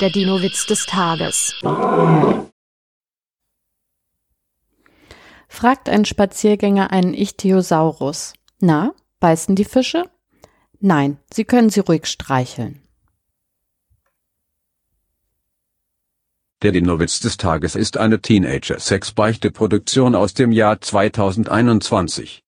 Der Dino-Witz des Tages. Fragt ein Spaziergänger einen Ichthyosaurus. Na, beißen die Fische? Nein, Sie können sie ruhig streicheln. Der Dinowitz des Tages ist eine Teenager-Sex-Beichte-Produktion aus dem Jahr 2021.